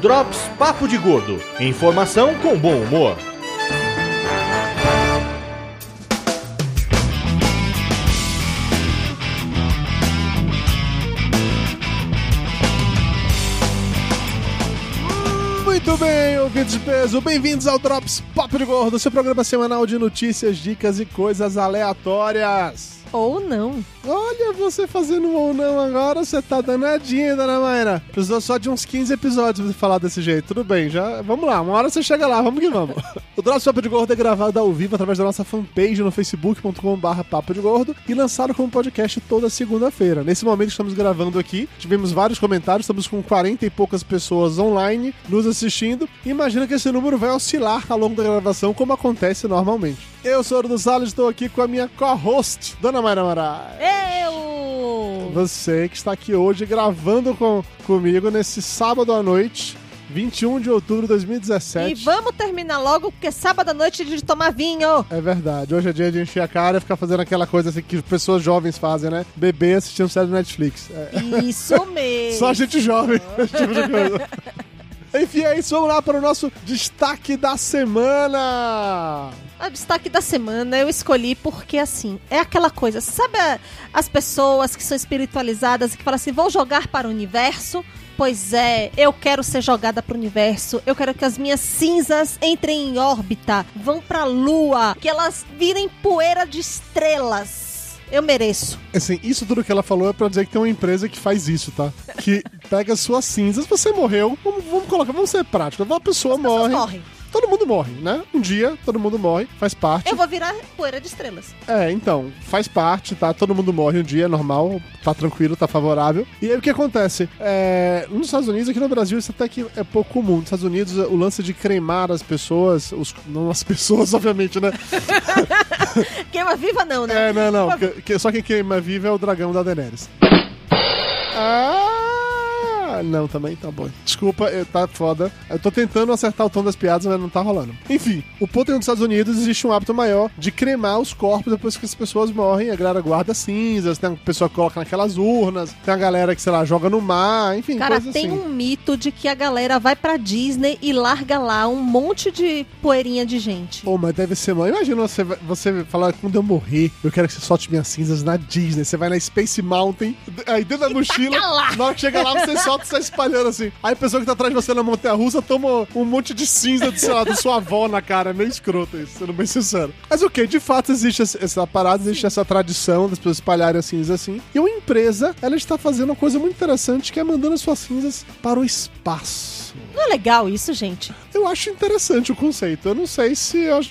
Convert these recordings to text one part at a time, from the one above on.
Drops Papo de Gordo. Informação com bom humor. Muito bem, ouvintes de peso, bem-vindos ao Drops Papo de Gordo, seu programa semanal de notícias, dicas e coisas aleatórias. Ou não. Olha você fazendo ou não agora, você tá danadinha, dona Mayra. Precisou só de uns 15 episódios pra falar desse jeito. Tudo bem, já. Vamos lá, uma hora você chega lá, vamos que vamos. o Drops Papo de Gordo é gravado ao vivo através da nossa fanpage no facebook.com.br Papo de Gordo e lançado como podcast toda segunda-feira. Nesse momento estamos gravando aqui, tivemos vários comentários, estamos com 40 e poucas pessoas online nos assistindo. Imagina que esse número vai oscilar ao longo da gravação, como acontece normalmente. Eu sou o do Salles, estou aqui com a minha co-host, Dona Mayra Moraes. Eu! Você que está aqui hoje gravando com, comigo nesse sábado à noite, 21 de outubro de 2017. E vamos terminar logo, porque sábado à noite é de tomar vinho. É verdade, hoje é dia de encher a cara e ficar fazendo aquela coisa assim que pessoas jovens fazem, né? Beber assistindo série do Netflix. É. Isso mesmo. Só gente jovem, esse tipo de coisa. Enfim, é isso. Vamos lá para o nosso destaque da semana. O destaque da semana eu escolhi porque, assim, é aquela coisa. Sabe as pessoas que são espiritualizadas e que falam assim: vou jogar para o universo? Pois é, eu quero ser jogada para o universo. Eu quero que as minhas cinzas entrem em órbita, vão para a lua, que elas virem poeira de estrelas. Eu mereço. Assim, isso tudo que ela falou é pra dizer que tem uma empresa que faz isso, tá? Que pega suas cinzas, você morreu, vamos, vamos colocar, vamos ser práticos. Uma pessoa Pessoas morre. morrem. Todo mundo morre, né? Um dia todo mundo morre, faz parte. Eu vou virar poeira de estrelas. É, então, faz parte, tá? Todo mundo morre um dia, é normal, tá tranquilo, tá favorável. E aí o que acontece? É, nos Estados Unidos, aqui no Brasil, isso até que é pouco comum. Nos Estados Unidos, o lance de cremar as pessoas, os, não as pessoas, obviamente, né? Queima viva não, né? É, não, não. só quem queima viva é o dragão da Daenerys. Ah, não, também tá bom. Desculpa, tá foda. Eu tô tentando acertar o tom das piadas, mas não tá rolando. Enfim, o ponto é que nos Estados Unidos existe um hábito maior de cremar os corpos depois que as pessoas morrem. A galera guarda cinzas, tem uma pessoa que coloca naquelas urnas, tem a galera que, sei lá, joga no mar, enfim, Cara, tem assim. um mito de que a galera vai pra Disney e larga lá um monte de poeirinha de gente. Pô, mas deve ser, mano. Imagina você, você falar, quando eu morrer, eu quero que você solte minhas cinzas na Disney. Você vai na Space Mountain, aí dentro da mochila, lá. na hora que chega lá, você solta sai espalhando assim. Aí a pessoa que tá atrás de você na montanha russa toma um monte de cinza, de, sei lá, da sua avó na cara. É meio escroto isso, sendo bem sincero. Mas o que? De fato, existe essa- parada, existe essa tradição das pessoas espalharem as cinzas assim. E uma empresa, ela está fazendo uma coisa muito interessante, que é mandando as suas cinzas para o espaço. Não é legal isso, gente? Eu acho interessante o conceito. Eu não sei se eu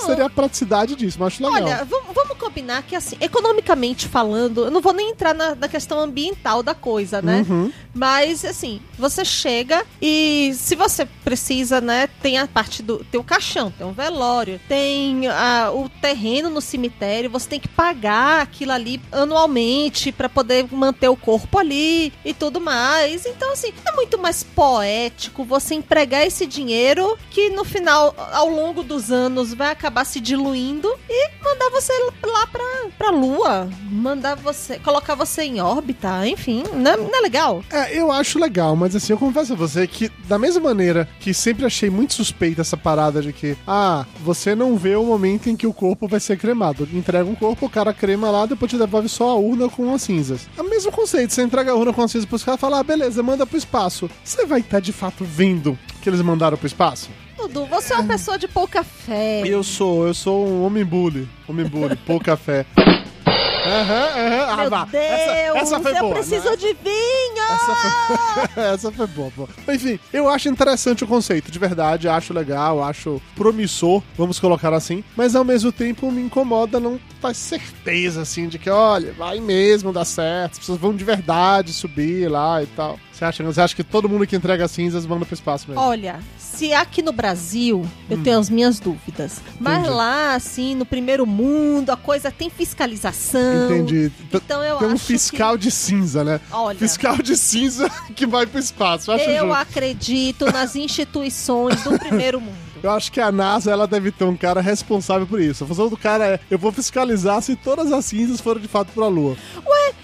seria a praticidade disso, mas acho legal. Olha, vamos combinar que, assim, economicamente falando, eu não vou nem entrar na, na questão ambiental da coisa, né? Uhum. Mas, assim, você chega e se você precisa, né, tem a parte do. Tem o caixão, tem o velório, tem ah, o terreno no cemitério, você tem que pagar aquilo ali anualmente pra poder manter o corpo ali e tudo mais. Então, assim, é muito mais poético você empregar esse dinheiro que no final, ao longo dos anos, vai acabar se diluindo e mandar você lá pra, pra lua. Mandar você. colocar você em órbita, enfim, não é, não é legal? É, eu acho legal, mas assim, eu confesso a você que, da mesma maneira que sempre achei muito suspeita essa parada de que, ah, você não vê o momento em que o corpo vai ser cremado. Entrega um corpo, o cara crema lá, depois te devolve só a urna com as cinzas. É o mesmo conceito, você entrega a urna com as cinzas pros caras e fala, ah, beleza, manda pro espaço. Você vai estar de fato vendo que eles mandaram pro espaço? Dudu, você é uma pessoa de pouca fé. Eu sou, eu sou um homem bully. Homem bully, pouca fé. Aham, aham. Ah, Meu vá. Deus, Essa, essa foi eu boa. preciso né? de vinho! Essa foi... essa foi boa, pô. Enfim, eu acho interessante o conceito, de verdade, acho legal, acho promissor, vamos colocar assim, mas ao mesmo tempo me incomoda não ter certeza, assim, de que, olha, vai mesmo dar certo, as pessoas vão de verdade subir lá e tal. Você acha, você acha que todo mundo que entrega cinzas manda pro espaço mesmo? Olha, se aqui no Brasil, eu tenho as minhas dúvidas. Mas Hum. Entendi. lá, assim, no primeiro mundo, a coisa tem fiscalização. Entendi. Então eu Tem um acho fiscal de cinza, né? que... Olha, Fiscal de cinza que vai pro espaço. Eu acho, eu justo. acredito nas instituições do primeiro mundo. Eu acho que a NASA ela deve ter um cara responsável por isso. A função do cara é: eu vou fiscalizar se todas as cinzas foram de fato pra Lua.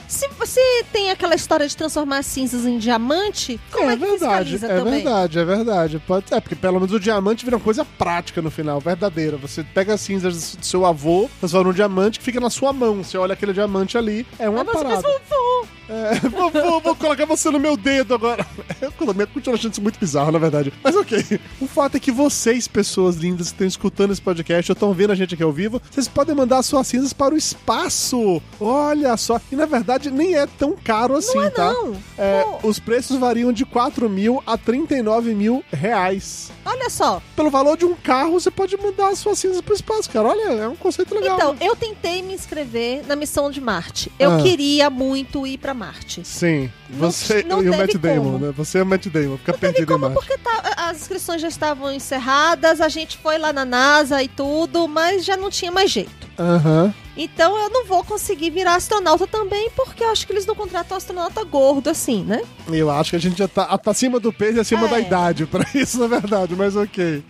Se você tem aquela história de transformar cinzas em diamante, como é, é que verdade, fiscaliza é também? verdade, é verdade. Pode, é, porque pelo menos o diamante vira uma coisa prática no final, verdadeira. Você pega as cinzas do seu avô, transforma num diamante que fica na sua mão. Você olha aquele diamante ali, é uma Aí você parada. faz vovô. É, vou, vou- vou colocar você no meu dedo agora. Eu continuo achando isso muito bizarro, na verdade. Mas ok. O fato é que vocês, pessoas lindas que estão escutando esse podcast ou estão vendo a gente aqui ao vivo, vocês podem mandar suas cinzas para o espaço. Olha só. E na verdade nem é tão caro assim, é tá? não. É, os preços variam de 4 mil a 39 mil reais. Olha só. Pelo valor de um carro, você pode mandar as suas cinzas para o espaço, cara. Olha, é um conceito legal. Então, né? eu tentei me inscrever na missão de Marte. Eu Ah. queria muito ir pra Marte. Sim, Não- você não e o Matt Damon, como. né? Você é o Matt Damon, fica Não perdido em como, Marte. porque tá- as inscrições já estavam encerradas, a gente foi lá na NASA e tudo, mas já não tinha mais jeito. Aham. Então eu não vou conseguir virar astronauta também, porque eu acho que eles não contratam astronauta gordo assim, né? Eu acho que a gente já tá, tá acima do peso e acima É. da idade pra isso, na verdade, mas ok.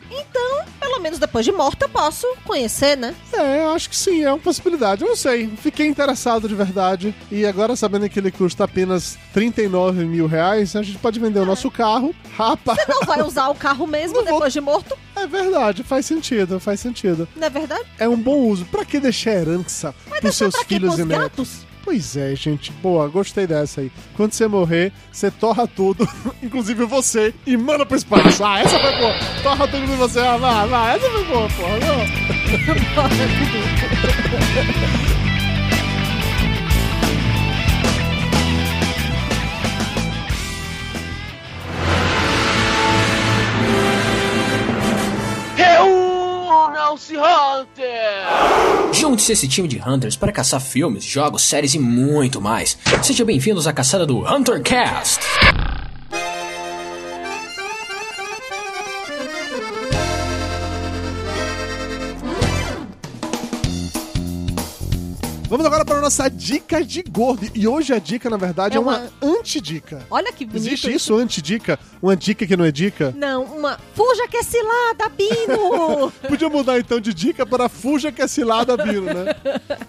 Pelo menos depois de morta eu posso conhecer, né? É, eu acho que sim, é uma possibilidade. Eu não sei, fiquei interessado de verdade. E agora, sabendo que ele custa apenas 39 mil reais, a gente pode vender o nosso carro. Rapaz, Não vai usar o carro mesmo Não vou- depois de morto, é verdade, faz sentido, faz sentido. não é verdade? É um bom uso. Pra que deixar herança pros seus pra quê? filhos Pros e netos? gatos? Pois é, gente. Boa, gostei dessa aí. Quando você morrer, você torra tudo, inclusive você, e manda pro espaço. Ah, essa foi boa. Torra tudo em você. Ah, vai, vai. Essa foi boa, porra. Não. Junte-se esse time de Hunters para caçar filmes, jogos, séries e muito mais. Sejam bem-vindos à caçada do HunterCast! Nossa dica de gordo. E hoje a dica, na verdade, é, É uma, uma- antidica. Olha que bonito. Existe isso, antidica? Uma dica que não é dica? Não, uma. Fuja que é cilada, Bino! Podia mudar então de dica para Fuja que é cilada, Bino, né?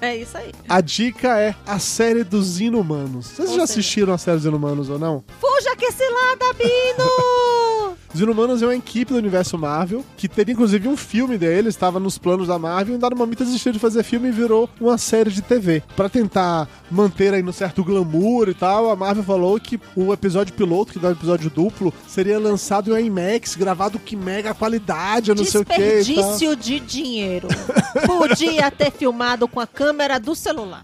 é isso aí. A dica é a série dos Inumanos. Vocês já assistiram a série dos Inumanos ou não? Fuja que é cilada, Bino! Os Inumanos é uma equipe do universo Marvel, que teria inclusive um filme deles, estava nos planos da Marvel, e dado momento desistiu de fazer filme e virou uma série de TV. Pra tentar manter aí no certo glamour e tal, a Marvel falou que o episódio piloto, que dá um episódio duplo, seria lançado em IMAX, gravado com mega qualidade, eu não sei o que. Desperdício de dinheiro. Podia ter filmado com a câmera do celular.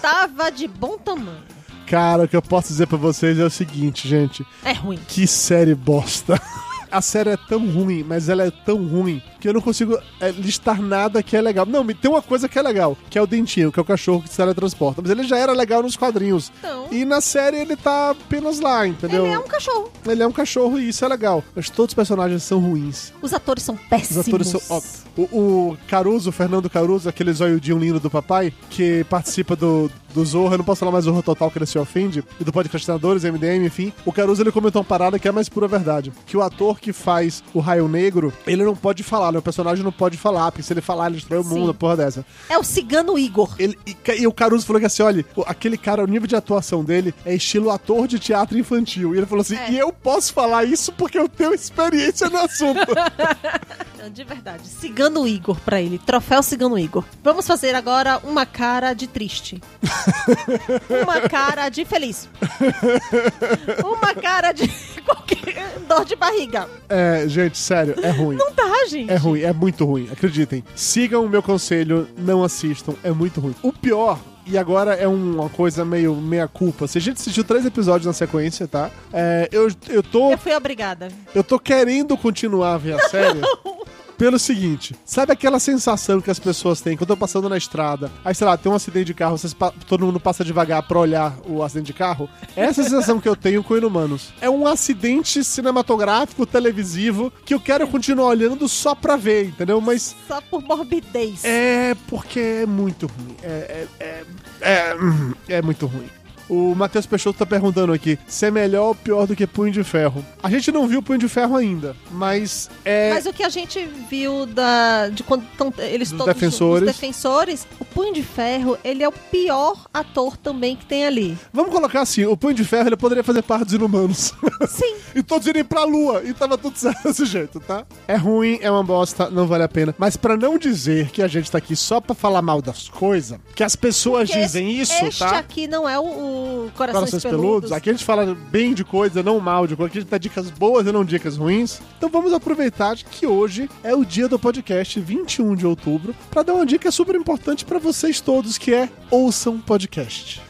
Tava de bom tamanho. Cara, o que eu posso dizer pra vocês é o seguinte, gente. É ruim. Que série bosta. A série é tão ruim, mas ela é tão ruim que eu não consigo é, listar nada que é legal. Não, tem uma coisa que é legal, que é o Dentinho, que é o cachorro que se teletransporta. Mas ele já era legal nos quadrinhos. Então. E na série ele tá apenas lá, entendeu? Ele é um cachorro. Ele é um cachorro e isso é legal. Mas todos os personagens são ruins. Os atores são Os péssimos. atores são. Ó, o, o Caruso, o Fernando Caruso, aquele zoiudinho lindo do papai, que participa do, do Zorra, eu não posso falar mais Zorra Total, que ele se ofende, e do Podcastinadores, MDM, enfim. O Caruso ele comentou uma parada que é a mais pura verdade: que o ator que faz o Raio Negro, ele não pode falar, né? O personagem não pode falar, porque se ele falar, ele destrói o mundo, porra dessa. É o cigano Igor. Ele, e, e o Caruso falou que assim: olha, aquele cara, o nível de atuação dele é estilo ator de teatro infantil. E ele falou assim: É. e eu posso falar isso porque eu tenho experiência no assunto. Não, De verdade. Cigano Igor pra ele. Troféu Cigano Igor. Vamos fazer agora uma cara de triste. Uma cara de feliz. uma cara de qualquer dor de barriga. é, gente, sério, é ruim. Não dá, gente. É ruim, é muito ruim, acreditem. Sigam o meu conselho, não assistam, é muito ruim. O pior, e agora é um- uma coisa meio meia culpa. Se a gente assistiu três episódios na sequência, tá? É, eu, eu tô. Eu fui obrigada. Eu tô querendo continuar a ver a série. Pelo seguinte, sabe aquela sensação que as pessoas têm quando tô passando na estrada, aí sei lá, tem um acidente de carro, vocês todo mundo passa devagar pra olhar o acidente de carro? Essa é a sensação que eu tenho com Inumanos. É um acidente cinematográfico, televisivo, que eu quero continuar olhando só pra ver, entendeu? Mas Só por morbidez. é porque é muito ruim. É, é, é, é, hum, é muito ruim. O Matheus Peixoto tá perguntando aqui se é melhor ou pior do que Punho de Ferro. A gente não viu Punho de Ferro ainda, mas é. Mas o que a gente viu da, de quando tão, eles Dos todos defensores. os defensores, o Punho de Ferro, ele é o pior ator também que tem ali. Vamos colocar assim, o Punho de Ferro ele poderia fazer parte dos inumanos. Sim. e todos irem pra lua. E tava tudo certo desse jeito, tá? É ruim, é uma bosta, não vale a pena. Mas pra não dizer que a gente tá aqui só pra falar mal das coisas, que as pessoas Porque dizem esse- isso, este tá? aqui não é o, o Corações, Corações Peludos. peludos. Aqui a gente fala bem de coisa, não mal de coisa. Aqui a gente dá dicas boas e não dicas ruins. Então vamos aproveitar que hoje é o dia do podcast, 21 de outubro, pra dar uma dica super importante pra vocês todos, que é ouçam podcast.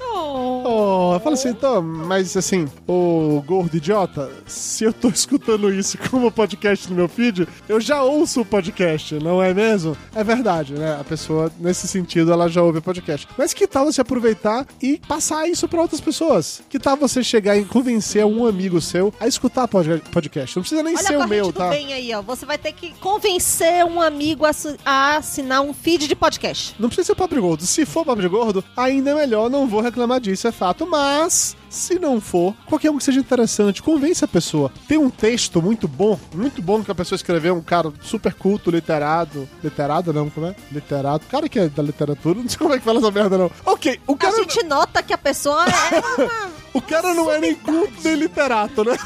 Oh, eu falo assim, então, mas assim, ô gordo idiota, se eu tô escutando isso como podcast no meu feed, eu já ouço o podcast, não é mesmo? É verdade, né? A pessoa, nesse sentido, ela já ouve o podcast. Mas que tal você aproveitar e passar isso pra outras pessoas? Que tal você chegar e convencer um amigo seu a escutar pod- podcast? Não precisa nem Olha ser o meu, tá? bem aí, ó. Você vai ter que convencer um amigo a, assi- a assinar um feed de podcast. Não precisa ser papo de gordo. Se for papo de gordo, ainda é melhor, não vou reclamar disso, é fato. Mas, se não for, qualquer um que seja interessante, convence a pessoa. Tem um texto muito bom, muito bom que a pessoa escreveu, um cara super culto, literado. Literado não, como é? Literado. Cara que é da literatura, não sei como é que fala essa merda, não. Ok, o A cara, gente nota que a pessoa é uma... o cara não é nem culto nem literato, né?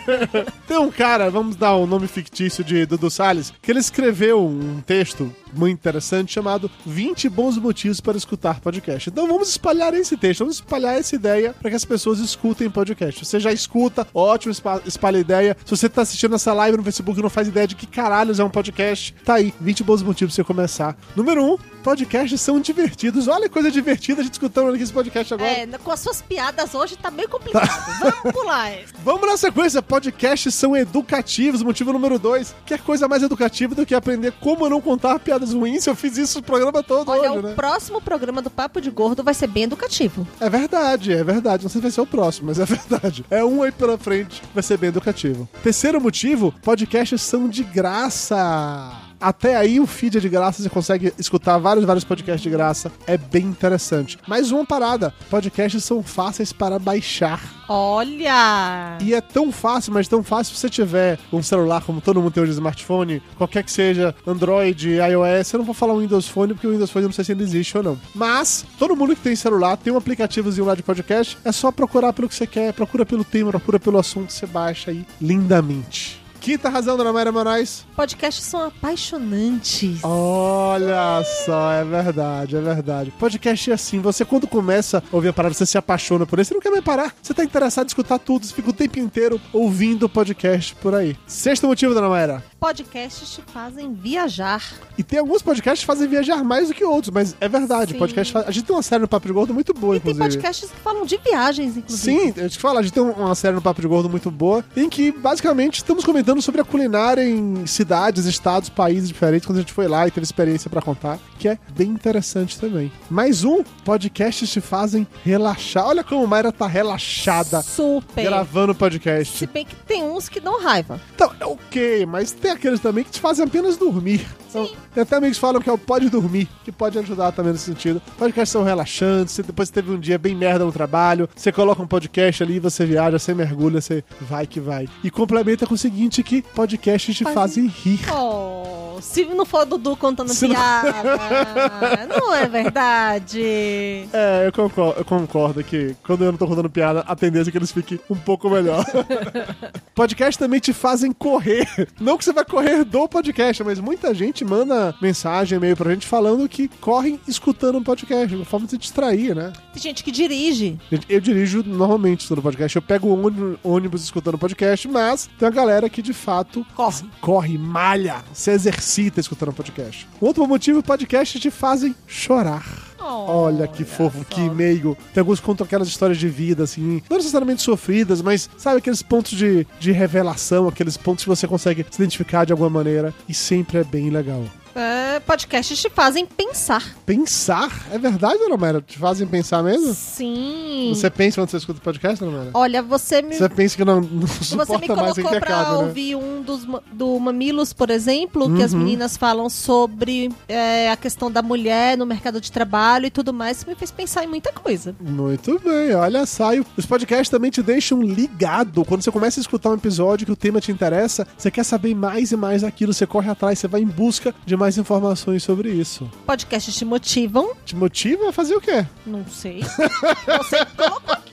Tem um cara, vamos dar o nome fictício de Dudu Salles, que ele escreveu um texto muito interessante chamado 20 bons motivos para escutar podcast. Então vamos espalhar esse texto, vamos espalhar essa ideia para que as pessoas escutem podcast. Você já escuta, ótimo, espa- espalha a ideia. Se você tá assistindo essa live no Facebook e não faz ideia de que caralhos é um podcast, tá aí, 20 bons motivos pra você começar. Número 1, um, podcasts são divertidos. Olha que coisa divertida a gente escutando aqui esse podcast agora. É, com as suas piadas hoje tá meio complicado. Vamos pular. Vamos na sequência. Podcasts são educativos. Motivo número dois. Que coisa mais educativa do que aprender como não contar piadas ruins? Eu fiz isso o programa todo Olha, hoje, o né? próximo programa do Papo de Gordo vai ser bem educativo. É verdade, é verdade. Não sei se vai ser o próximo, mas é verdade. É um aí pela frente. Vai ser bem educativo. Terceiro motivo. Podcasts são de graça. Até aí o feed é de graça, você consegue escutar vários, vários podcasts de graça. É bem interessante. Mais uma parada: podcasts são fáceis para baixar. Olha! E é tão fácil, mas tão fácil se você tiver um celular, como todo mundo tem hoje, smartphone, qualquer que seja, Android, iOS. Eu não vou falar o Windows Phone, porque o Windows Phone eu não sei se ainda existe ou não. Mas, todo mundo que tem celular tem um aplicativozinho lá de podcast. É só procurar pelo que você quer, procura pelo tema, procura pelo assunto, você baixa aí lindamente. Quinta razão, dona Mayra Moraes. Podcasts são apaixonantes. Olha só, é verdade, é verdade. Podcast é assim, você quando começa a ouvir a parada, você se apaixona por ele, você não quer mais parar. Você tá interessado em escutar tudo, você fica o tempo inteiro ouvindo podcast por aí. Sexto motivo, dona Mayra. Podcasts te fazem viajar. E tem alguns podcasts que fazem viajar mais do que outros, mas é verdade. Sim. Podcast. A gente tem uma série no Papo de Gordo muito boa, E tem inclusive. podcasts que falam de viagens, inclusive. Sim, a gente fala, a gente tem uma série no Papo de Gordo muito boa, em que basicamente estamos comentando sobre a culinária em cidades, estados, países diferentes, quando a gente foi lá e teve experiência pra contar, que é bem interessante também. Mais um, podcasts te fazem relaxar. Olha como a Mayra tá relaxada Super. gravando podcast. Se bem que tem uns que dão raiva. Então, é ok, mas tem aqueles também que te fazem apenas dormir. Então, tem até amigos que falam que é o pode dormir, que pode ajudar também nesse sentido. Podcasts são relaxantes, você depois teve um dia bem merda no trabalho, você coloca um podcast ali, você viaja, você mergulha, você vai que vai. E complementa com o seguinte que podcasts te fazem rir. Oh, se não for o Dudu contando Se não- piada, não... é verdade. É, eu concordo, eu concordo que quando eu não tô contando piada, a tendência é que eles fiquem um pouco melhor. podcast também te fazem correr. Não que você vai correr do podcast, mas muita gente manda mensagem, e-mail pra gente falando que correm escutando um podcast, uma forma de se distrair, né? Tem gente que dirige. Gente, Eu dirijo normalmente escutando podcast, eu pego o ônibus, escutando podcast, mas tem uma galera que de fato Corre. corre, malha, se exercita escutando podcast. Um outro motivo, podcasts te fazem chorar. Olha que fofo, que e-mail. Tem alguns que contam aquelas histórias de vida, assim, não necessariamente sofridas, mas sabe aqueles pontos de, de revelação, aqueles pontos que você consegue se identificar de alguma maneira, e sempre é bem legal. É, podcasts te fazem pensar. Pensar? É verdade, Dona Mayra? Te fazem pensar mesmo? Sim. Você pensa quando você escuta podcast, Dona Mayra? Olha, você me Você pensa que não, não Você me suporta mais colocou pra né? ouvir um dos do Mamilos, por exemplo, que Uhum. as meninas falam sobre é, a questão da mulher no mercado de trabalho e tudo mais, que me fez pensar em muita coisa. Muito bem, olha. E Os podcasts também te deixam ligado. Quando você começa a escutar um episódio que o tema te interessa, você quer saber mais e mais daquilo, você corre atrás, você vai em busca de mais informações. informações sobre isso. Podcasts te motivam? Te motiva a fazer o quê? Não sei. Você colocou aqui.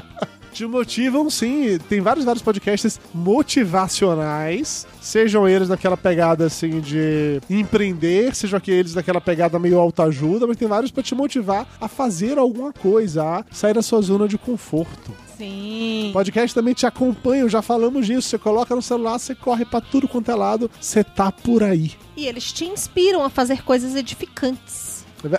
Te motivam, sim. Tem vários, vários podcasts motivacionais. Sejam eles naquela pegada, assim, de empreender, sejam aqueles naquela pegada meio autoajuda, mas tem vários pra te motivar a fazer alguma coisa, a sair da sua zona de conforto. Sim. Podcast também te acompanham, já falamos disso. Você coloca no celular, você corre pra tudo quanto é lado, você tá por aí. E eles te inspiram a fazer coisas edificantes.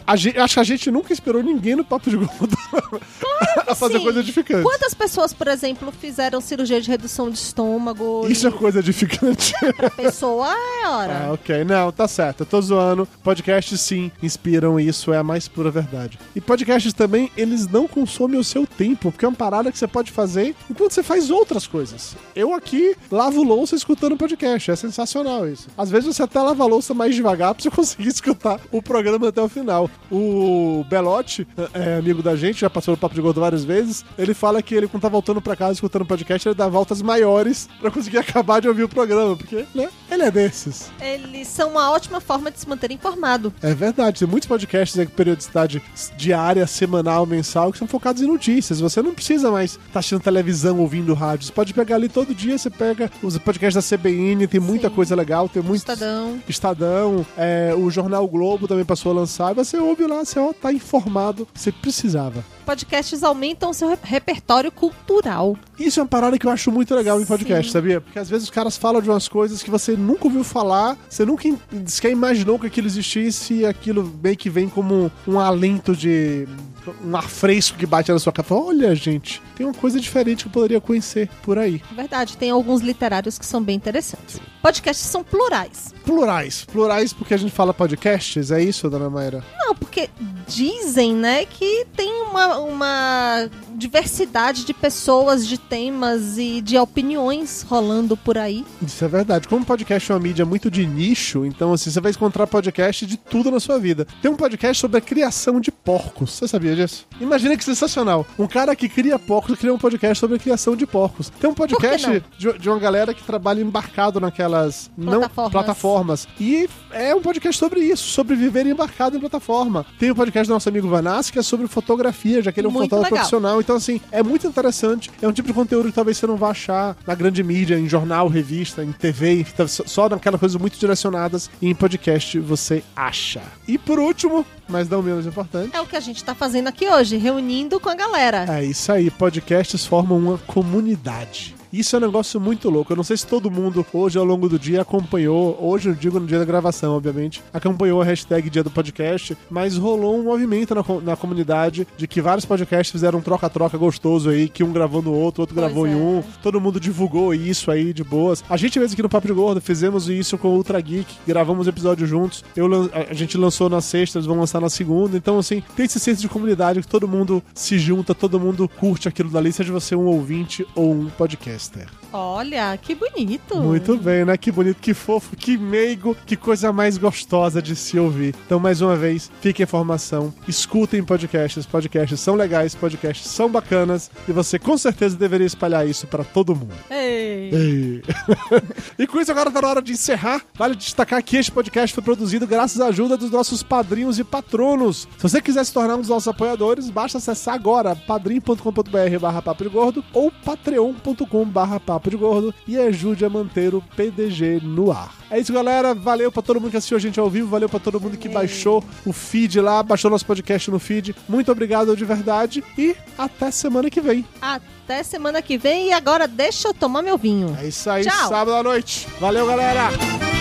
A gente, acho que a gente nunca esperou ninguém no Papo de Gordo a fazer sim. coisa edificante. Quantas pessoas, por exemplo, fizeram cirurgia de redução de estômago? Isso é e coisa edificante. pra pessoa é hora. Ah, ok. Não, tá certo. Eu tô zoando. Podcasts, sim, inspiram isso. É a mais pura verdade. E podcasts também, eles não consomem o seu tempo, porque é uma parada que você pode fazer enquanto você faz outras coisas. Eu aqui lavo louça escutando podcast. É sensacional isso. Às vezes você até lava a louça mais devagar pra você conseguir escutar o programa até o final. O Belotti, é amigo da gente, já passou no Papo de Gordo várias vezes, ele fala que ele, quando tá voltando pra casa escutando podcast, ele dá voltas maiores pra conseguir acabar de ouvir o programa, porque, né, ele é desses. Eles são uma ótima forma de se manter informado. É verdade, tem muitos podcasts aí com periodicidade diária, semanal, mensal, que são focados em notícias. Você não precisa mais estar assistindo televisão, ouvindo rádio. Você pode pegar ali todo dia, você pega os podcasts da CBN, tem muita Sim. coisa legal, tem muito. Estadão. Estadão, é, o Jornal Globo também passou a lançar. Você ouve lá, você ó, tá informado, você precisava. Podcasts aumentam seu re- repertório cultural. Isso é uma parada que eu acho muito legal em podcast, Sim. sabia? Porque às vezes os caras falam de umas coisas que você nunca ouviu falar, você nunca sequer imaginou que aquilo existisse e aquilo meio que vem como um alento de. um ar fresco que bate na sua cara. Olha, gente, tem uma coisa diferente que eu poderia conhecer por aí. Verdade, tem alguns literários que são bem interessantes. Podcasts são plurais. Plurais. Plurais porque a gente fala podcasts, é isso, dona Mayra? Não, porque dizem, né, que tem uma, uma diversidade de pessoas, de temas e de opiniões rolando por aí. Isso é verdade. Como podcast é uma mídia muito de nicho, então assim, você vai encontrar podcast de tudo na sua vida. Tem um podcast sobre a criação de porcos. Você sabia disso? Imagina que sensacional. Um cara que cria porcos cria um podcast sobre a criação de porcos. Tem um podcast de, de uma galera que trabalha embarcado naquelas não Plataformas. plataformas. E é um podcast sobre isso, sobre viver embarcado em plataforma. Tem o podcast do nosso amigo Vanassi, que é sobre fotografia, já que ele é um Muito fotógrafo legal. profissional. Então, assim, é muito interessante. É um tipo de conteúdo que talvez você não vá achar na grande mídia, em jornal, revista, em TV, só- só naquelas coisas muito direcionadas. E em podcast você acha. E por último, mas não menos importante. É o que a gente tá fazendo aqui hoje, reunindo com a galera. É isso aí, podcasts formam uma comunidade. Isso é um negócio muito louco. Eu não sei se todo mundo hoje ao longo do dia acompanhou, hoje eu digo no dia da gravação, obviamente, acompanhou a hashtag Dia do Podcast, mas rolou um movimento na, na comunidade de que vários podcasts fizeram um troca-troca gostoso aí, que um gravou no outro, outro Pois gravou em é. um, todo mundo divulgou isso aí de boas. A gente mesmo aqui no Papo de Gordo fizemos isso com o Ultra Geek, gravamos episódios juntos. Eu, a gente lançou na sexta, eles vão lançar na segunda. Então, assim, tem esse senso de comunidade que todo mundo se junta, todo mundo curte aquilo dali, seja você um ouvinte ou um Olha, que bonito. Muito bem, né? Que bonito, que fofo, que meigo, que coisa mais gostosa de se ouvir. Então, mais uma vez, fique a informação, escutem podcasts, podcasts são legais, podcasts são bacanas e você com certeza deveria espalhar isso pra todo mundo. Ei. Ei. e com isso, agora tá na hora de encerrar. Vale destacar que este podcast foi produzido graças à ajuda dos nossos padrinhos e patronos. Se você quiser se tornar um dos nossos apoiadores, basta acessar agora padrim.com.br barra papo de gordo ou patreon.com barra papo de gordo e ajude a manter o PDG no ar. É isso, galera. Valeu pra todo mundo que assistiu a gente ao vivo. Valeu pra todo mundo que baixou o feed lá, baixou nosso podcast no feed. Muito obrigado de verdade e até semana que vem. Até semana que vem e agora deixa eu tomar meu vinho. É isso aí, Tchau. sábado à noite. Valeu, galera!